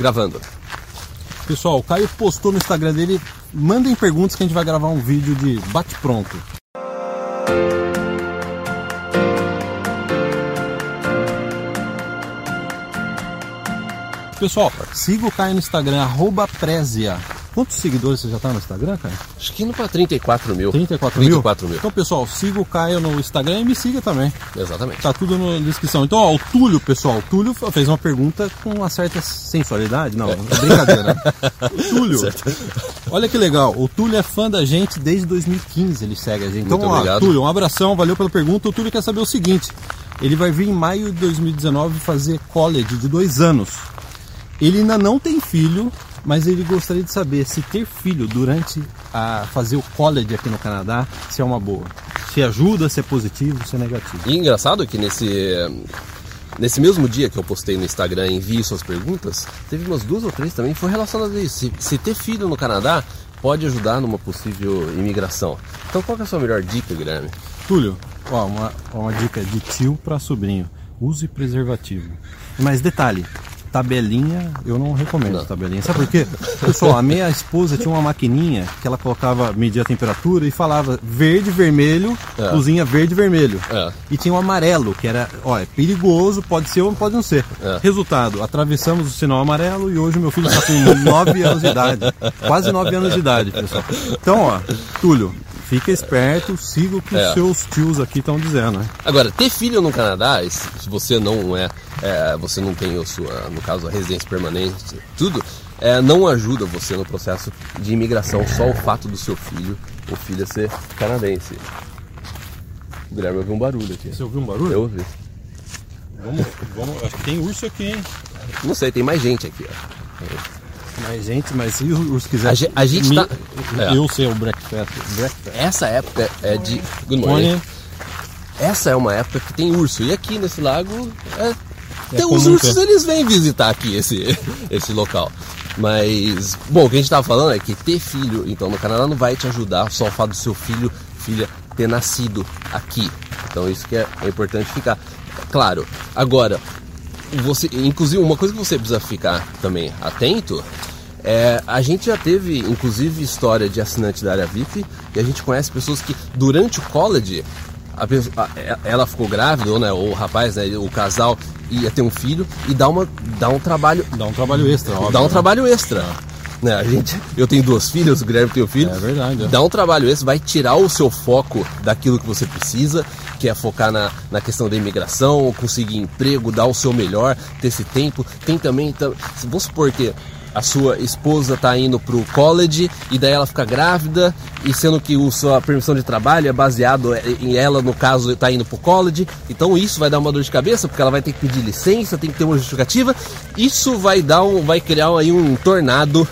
gravando. Pessoal, o Caio postou no Instagram dele. Mandem perguntas que a gente vai gravar um vídeo de bate-pronto. Pessoal, siga o Caio no Instagram, arroba Prézia. Quantos seguidores você já tá no Instagram, Caio? Acho que indo pra 34 mil. 34 mil? 34 mil. Então, pessoal, siga o Caio no Instagram e me siga também. Exatamente. Tá tudo na descrição. Então, ó, o Túlio, pessoal, o Túlio fez uma pergunta com uma certa sensualidade. Não, é brincadeira. O Túlio, Certo. olha que legal. O Túlio é fã da gente desde 2015, ele segue a gente. Então, Muito ó, obrigado. Túlio, um abração, valeu pela pergunta. O Túlio quer saber o seguinte: ele vai vir em maio de 2019 fazer college de dois anos. Ele ainda não tem filho, mas ele gostaria de saber se ter filho durante a fazer o college aqui no Canadá, se é uma boa. Se ajuda, se é positivo, se é negativo. E engraçado que nesse, nesse mesmo dia que eu postei no Instagram envie suas perguntas, teve umas duas ou três também que foi relacionado a isso. Se, se ter filho no Canadá pode ajudar numa possível imigração. Então qual é a sua melhor dica, Guilherme? Túlio, ó, uma, uma dica de tio para sobrinho. Use preservativo. Mas detalhe, tabelinha eu não recomendo Não. tabelinha. Sabe por quê? Pessoal, a minha esposa tinha uma maquininha que ela colocava, media a temperatura e falava verde, vermelho, É. luzinha verde, vermelho. É. E tinha um amarelo, que era, ó, é perigoso, pode ser ou pode não ser. É. Resultado, atravessamos o sinal amarelo e hoje o meu filho está com 9 anos de idade. Quase 9 anos de idade, pessoal. Então, ó, Túlio, fica esperto, siga o que É. os seus tios aqui estão dizendo, né? Agora, ter filho no Canadá, se você não é, é, você não tem a sua, no caso, a residência permanente, tudo, é, não ajuda você no processo de imigração, só o fato do seu filho ou filha ser canadense. O Guilherme ouviu um barulho aqui. Você ouviu um barulho? Eu ouvi. Vamos, vamos, acho que tem urso aqui, hein? Não sei, tem mais gente aqui. ó. Mas, gente, mas se o urso quiser. A ge- a gente me- tá- é. Eu sei o breakfast. breakfast. Essa época é de. Good morning. Morning. Essa é uma época que tem urso. E aqui nesse lago, é, tem os comum ursos, eles vêm visitar aqui esse, esse local. Mas, bom, o que a gente tava falando é que ter filho, então, no Canadá não vai te ajudar só o fato do seu filho, filha, ter nascido aqui. Então, isso que é, é importante ficar claro. Agora, você, inclusive, uma coisa que você precisa ficar também atento é, a gente já teve, inclusive, história de assinante da área VIP e a gente conhece pessoas que, durante o college, a- ela ficou grávida, ou, né, ou o rapaz, né, o casal, ia ter um filho e dá, uma, dá um trabalho, Dá um trabalho extra, óbvio. dá um né? trabalho extra. Né, a gente, eu tenho duas filhas, o Guilherme tem um filho. É verdade, é. Dá um trabalho extra, vai tirar o seu foco daquilo que você precisa, que é focar na, na questão da imigração, conseguir emprego, dar o seu melhor, ter esse tempo. Tem também, tam- vamos supor que a sua esposa está indo pro college e daí ela fica grávida e sendo que o sua permissão de trabalho é baseado em ela, no caso, está indo pro college, então isso vai dar uma dor de cabeça porque ela vai ter que pedir licença, tem que ter uma justificativa. Isso vai dar um, vai criar aí um tornado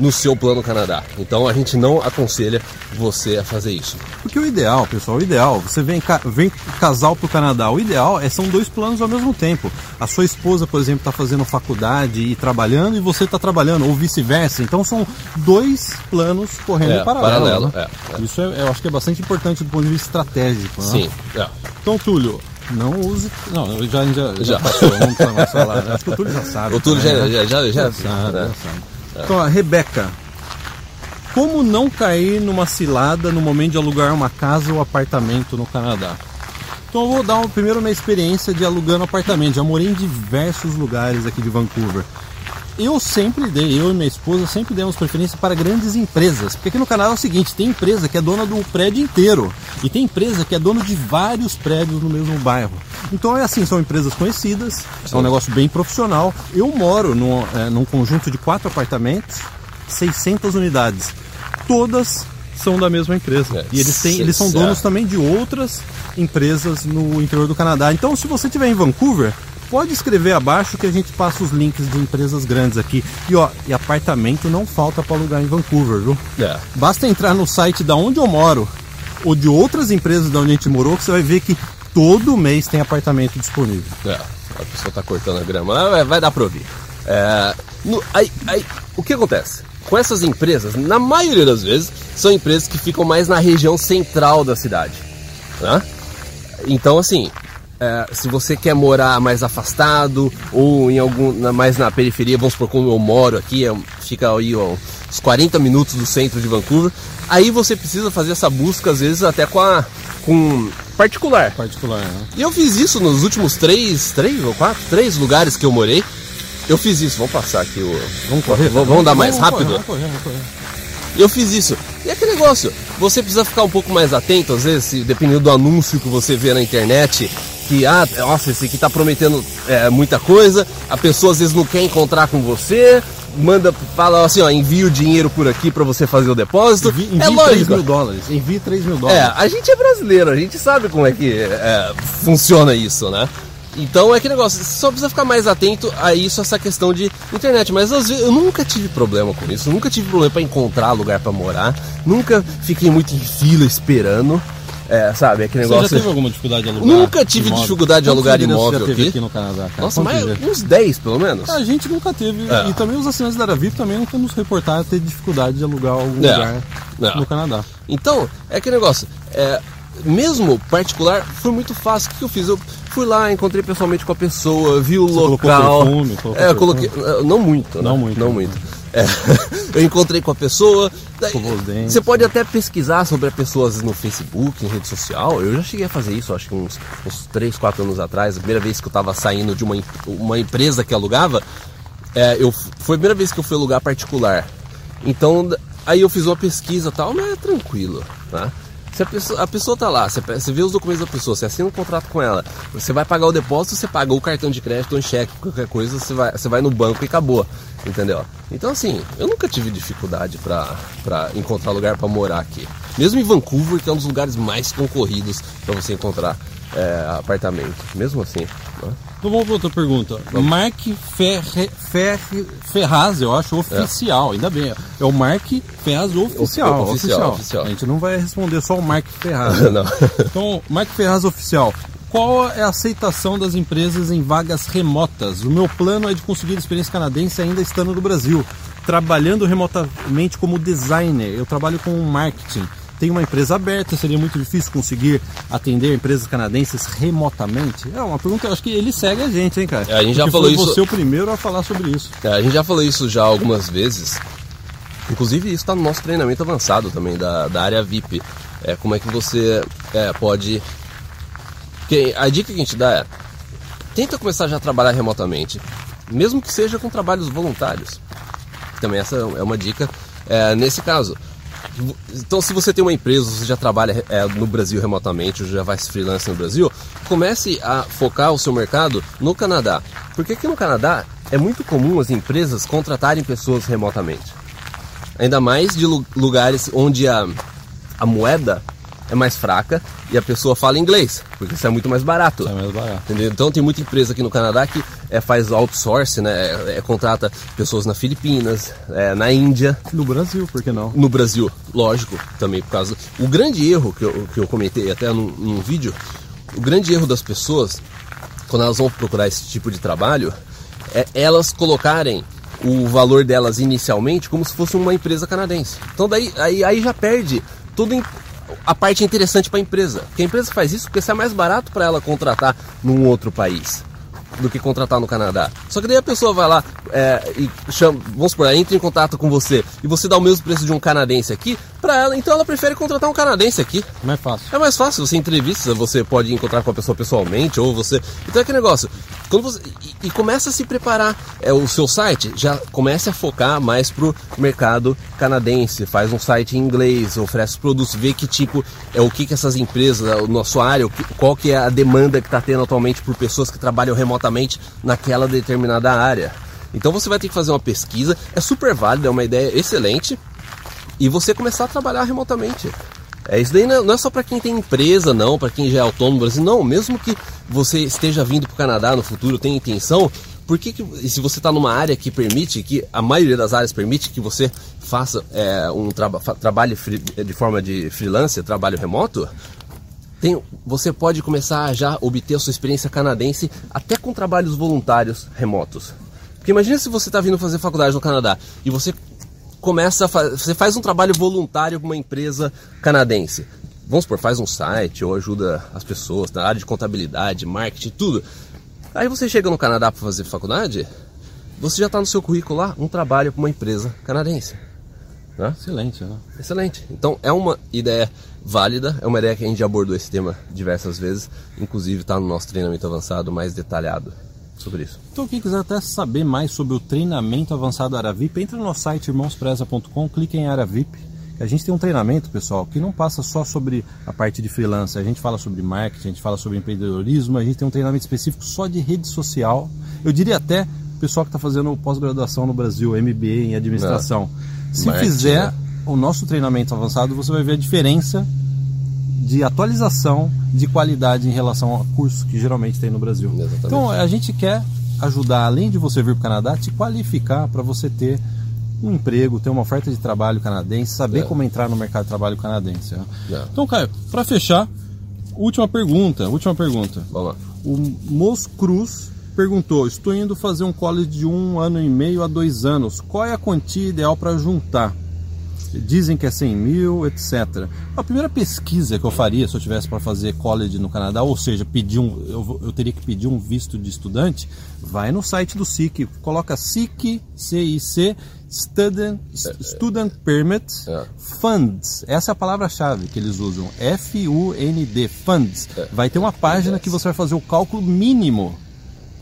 no seu plano Canadá. Então a gente não aconselha você a fazer isso. Porque o ideal, pessoal, o ideal, você vem, vem casal pro Canadá, o ideal é são dois planos ao mesmo tempo. A sua esposa, por exemplo, está fazendo faculdade e trabalhando e você está trabalhando, ou vice-versa. Então são dois planos correndo É, em paralelo. paralelo, né? é, é. Isso é, eu acho que é bastante importante do ponto de vista estratégico. né? Sim. É. Então, Túlio, não use. Não, eu já, já, já, Já. passou, não precisa mais falar. né? Acho que o Túlio já sabe. O Túlio também, já, né? já, já, já, sabe, né? já sabe. Então, a Rebeca. Como não cair numa cilada no momento de alugar uma casa ou apartamento no Canadá? Então eu vou dar uma, primeiro uma experiência de alugando apartamento. Já morei em diversos lugares aqui de Vancouver. Eu sempre dei, eu e minha esposa sempre demos preferência para grandes empresas. Porque aqui no Canadá é o seguinte, tem empresa que é dona do prédio inteiro. E tem empresa que é dona de vários prédios no mesmo bairro. Então é assim, são empresas conhecidas, é um negócio bem profissional. Eu moro num, é, num conjunto de quatro apartamentos, 600 unidades. Todas são da mesma empresa. É, e eles, têm, eles são donos também de outras empresas no interior do Canadá. Então, se você estiver em Vancouver, pode escrever abaixo que a gente passa os links de empresas grandes aqui. E ó, e apartamento não falta para alugar em Vancouver, viu? É. Basta entrar no site da onde eu moro ou de outras empresas da onde a gente morou que você vai ver que todo mês tem apartamento disponível. É, a pessoa tá cortando a grama, vai, dar pra ouvir. É, no- aí, aí, o que acontece? Com essas empresas, na maioria das vezes, são empresas que ficam mais na região central da cidade. Né? Então, assim, é, se você quer morar mais afastado ou em algum na- mais na periferia, vamos supor como eu moro aqui, é, fica aí ó, uns 40 minutos do centro de Vancouver, aí você precisa fazer essa busca às vezes até com a com particular. Particular, né? E eu fiz isso nos últimos três, três ou quatro, três lugares que eu morei. Eu fiz isso. Vamos passar aqui o. Vamos correr? Vamos, vamos dar mais Vamos rápido? Vamos correr, vamos correr. Eu fiz isso. E aquele negócio, você precisa ficar um pouco mais atento, às vezes, dependendo do anúncio que você vê na internet, que, ah, nossa, esse aqui tá prometendo é, muita coisa, a pessoa às vezes não quer encontrar com você, manda, fala assim, ó, envia o dinheiro por aqui pra você fazer o depósito. Envie é 3 lógico. mil dólares. Envie 3 mil É, dólares. a gente é brasileiro, a gente sabe como é que é, funciona isso, né? Então é que negócio, você só precisa ficar mais atento a isso, essa questão de internet. Mas às vezes eu nunca tive problema com isso, nunca tive problema para encontrar lugar para morar, nunca fiquei muito em fila esperando, é, sabe? Aquele Você já negócio. teve alguma dificuldade de alugar? Nunca tive imóvel? dificuldade de alugar endereços imóvel aqui? aqui no Canadá, cara? Nossa, Quantos mas uns 10 pelo menos. A gente nunca teve. É. E também os assinantes da Araviv também nunca nos reportaram ter dificuldade de alugar algum É. lugar É. no Canadá. Então, é aquele negócio. É, mesmo particular, foi muito fácil. O que eu fiz? Eu fui lá, encontrei pessoalmente com a pessoa, vi o colocou local. perfume, é, eu coloquei. eh, Não muito, né? Não muito. Não muito. É, eu encontrei com a pessoa. dentes. você pode até pesquisar sobre as pessoas no Facebook, em rede social. Eu já cheguei a fazer isso, acho que uns, uns 3, 4 anos atrás. A primeira vez que eu estava saindo de uma, uma empresa que alugava, é, eu, foi a primeira vez que eu fui alugar particular. Então, aí eu fiz uma pesquisa e tal, mas é tranquilo, tá? Se a pessoa, a pessoa tá lá, você, você vê os documentos da pessoa, você assina um contrato com ela, você vai pagar o depósito, você paga o cartão de crédito ou em cheque, qualquer coisa, você vai, você vai no banco e acabou, entendeu? Então assim, eu nunca tive dificuldade pra encontrar lugar pra morar aqui. Mesmo em Vancouver, que é um dos lugares mais concorridos pra você encontrar é, apartamento. Mesmo assim? Então vamos para outra pergunta. Mark Ferre, Ferre, Ferraz, eu acho, oficial. Ainda bem. É o Mark Ferraz oficial, O- oficial, oficial. A gente não vai responder só o Mark Ferraz. Então, Mark Ferraz oficial. Qual é a aceitação das empresas em vagas remotas? O meu plano é de conseguir experiência canadense ainda estando no Brasil, trabalhando remotamente como designer. Eu trabalho com marketing. Tem uma empresa aberta, seria muito difícil conseguir atender empresas canadenses remotamente? É uma pergunta, acho que ele segue a gente, hein, cara? É, a gente já Porque falou foi isso- você o primeiro a falar sobre isso. É, a gente já falou isso já algumas vezes. Inclusive isso está no nosso treinamento avançado também da, da área VIP. É, como é que você é, pode. Que, a dica que a gente dá é tenta começar já a trabalhar remotamente, mesmo que seja com trabalhos voluntários. Também essa é uma dica é, nesse caso. Então, se você tem uma empresa, você já trabalha é, no Brasil remotamente, ou já faz freelance no Brasil, comece a focar o seu mercado no Canadá. Porque aqui no Canadá é muito comum as empresas contratarem pessoas remotamente. Ainda mais de lu- lugares onde a, a moeda é mais fraca e a pessoa fala inglês, porque isso é muito mais barato. É mais barato. Entendeu? Então tem muita empresa aqui no Canadá que é, faz outsourcing, né? É, é, contrata pessoas na Filipinas, é, na Índia, No Brasil, por que não? no Brasil, lógico, também por causa. O grande erro que eu, que eu comentei até num, num vídeo, o grande erro das pessoas, quando elas vão procurar esse tipo de trabalho, é elas colocarem o valor delas inicialmente como se fosse uma empresa canadense. Então daí aí, aí já perde toda em- a parte interessante para a empresa. Porque a empresa faz isso porque sai mais barato para ela contratar num outro país do que contratar no Canadá. Só que daí a pessoa vai lá é, e chama, vamos supor, ela entra em contato com você e você dá o mesmo preço de um canadense aqui para ela, então ela prefere contratar um canadense aqui. Mais fácil. É mais fácil, você entrevista, você pode encontrar com a pessoa pessoalmente, ou você. Então é que negócio. Quando você. E, e começa a se preparar. É, o seu site já comece a focar mais pro mercado canadense. Faz um site em inglês, oferece produtos, vê que tipo, é o que, que essas empresas, na sua área, qual que é a demanda que está tendo atualmente por pessoas que trabalham remotamente naquela determinada área. Então você vai ter que fazer uma pesquisa, é super válido, é uma ideia excelente e você começar a trabalhar remotamente. É isso daí não é- é só para quem tem empresa, não, para quem já é autônomo no Brasil, não. Mesmo que você esteja vindo para o Canadá no futuro, tenha intenção, por que, que se você está numa área que permite, que a maioria das áreas permite que você faça é, um fa- trabalho de forma de freelancer, trabalho remoto, tem, você pode começar a já obter a sua experiência canadense até com trabalhos voluntários remotos. Porque imagina se você está vindo fazer faculdade no Canadá e você começa a fa- você faz um trabalho voluntário com uma empresa canadense. vamos supor, faz um site ou ajuda as pessoas na área de contabilidade, marketing, tudo. Aí você chega no Canadá para fazer faculdade, você já está no seu currículo lá um trabalho para uma empresa canadense. Né? Excelente, né? Excelente. Então é uma ideia válida, é uma ideia que a gente já abordou esse tema diversas vezes, inclusive está no nosso treinamento avançado mais detalhado sobre isso. Então quem quiser até saber mais sobre o treinamento avançado Aravip, entra no nosso site irmãospreza.com, clique em Aravip. A gente tem um treinamento, pessoal, que não passa só sobre a parte de freelance, a gente fala sobre marketing, a gente fala sobre empreendedorismo, a gente tem um treinamento específico só de rede social. Eu diria até pessoal que está fazendo pós-graduação no Brasil, MBA em administração. Não. Se marketing, fizer né? O nosso treinamento avançado, você vai ver a diferença de atualização de qualidade em relação ao curso que geralmente tem no Brasil. Exatamente. Então a gente quer ajudar, além de você vir para o Canadá, te qualificar para você ter um emprego, ter uma oferta de trabalho canadense, saber é. como entrar no mercado de trabalho canadense. Né? É. Então, Caio, para fechar, última pergunta, última pergunta. Vamos lá. O Mos Cruz perguntou: Estou indo fazer um college de um ano e meio a dois anos. Qual é a quantia ideal para juntar? Dizem que é 100 mil, etc. A primeira pesquisa que eu faria se eu tivesse para fazer college no Canadá, ou seja, pedir um, eu, eu, teria que pedir um visto de estudante, vai no site do SIC, coloca SIC, CIC, Student, Student Permit é. Funds. Essa é a palavra-chave que eles usam. F-U-N-D, Funds. É. Vai ter uma página que você vai fazer o cálculo mínimo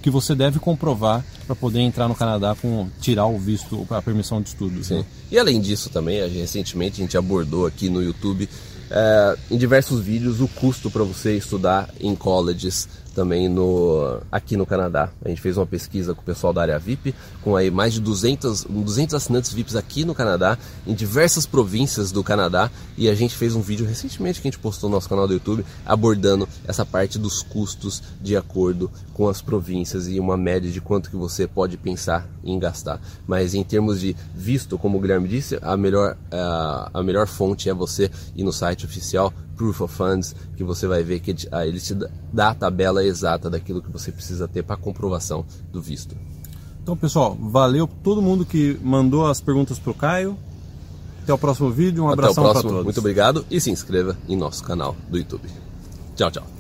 que você deve comprovar para poder entrar no Canadá com tirar o visto, a permissão de estudo. Sim. Né? E além disso também, recentemente a gente abordou aqui no YouTube é, em diversos vídeos o custo para você estudar em colleges também no, aqui no Canadá. A gente fez uma pesquisa com o pessoal da área VIP, com aí mais de 200, 200 assinantes VIPs aqui no Canadá, em diversas províncias do Canadá, e a gente fez um vídeo recentemente que a gente postou no nosso canal do YouTube, abordando essa parte dos custos de acordo com as províncias e uma média de quanto que você pode pensar em gastar. Mas em termos de visto, como o Guilherme disse, a melhor, a, a melhor fonte é você ir no site oficial Proof of Funds, que você vai ver que ele te dá a tabela exata daquilo que você precisa ter para comprovação do visto. Então, pessoal, valeu todo mundo que mandou as perguntas para o Caio. Até o próximo vídeo, um abração para todos. Muito obrigado e se inscreva em nosso canal do YouTube. Tchau, tchau.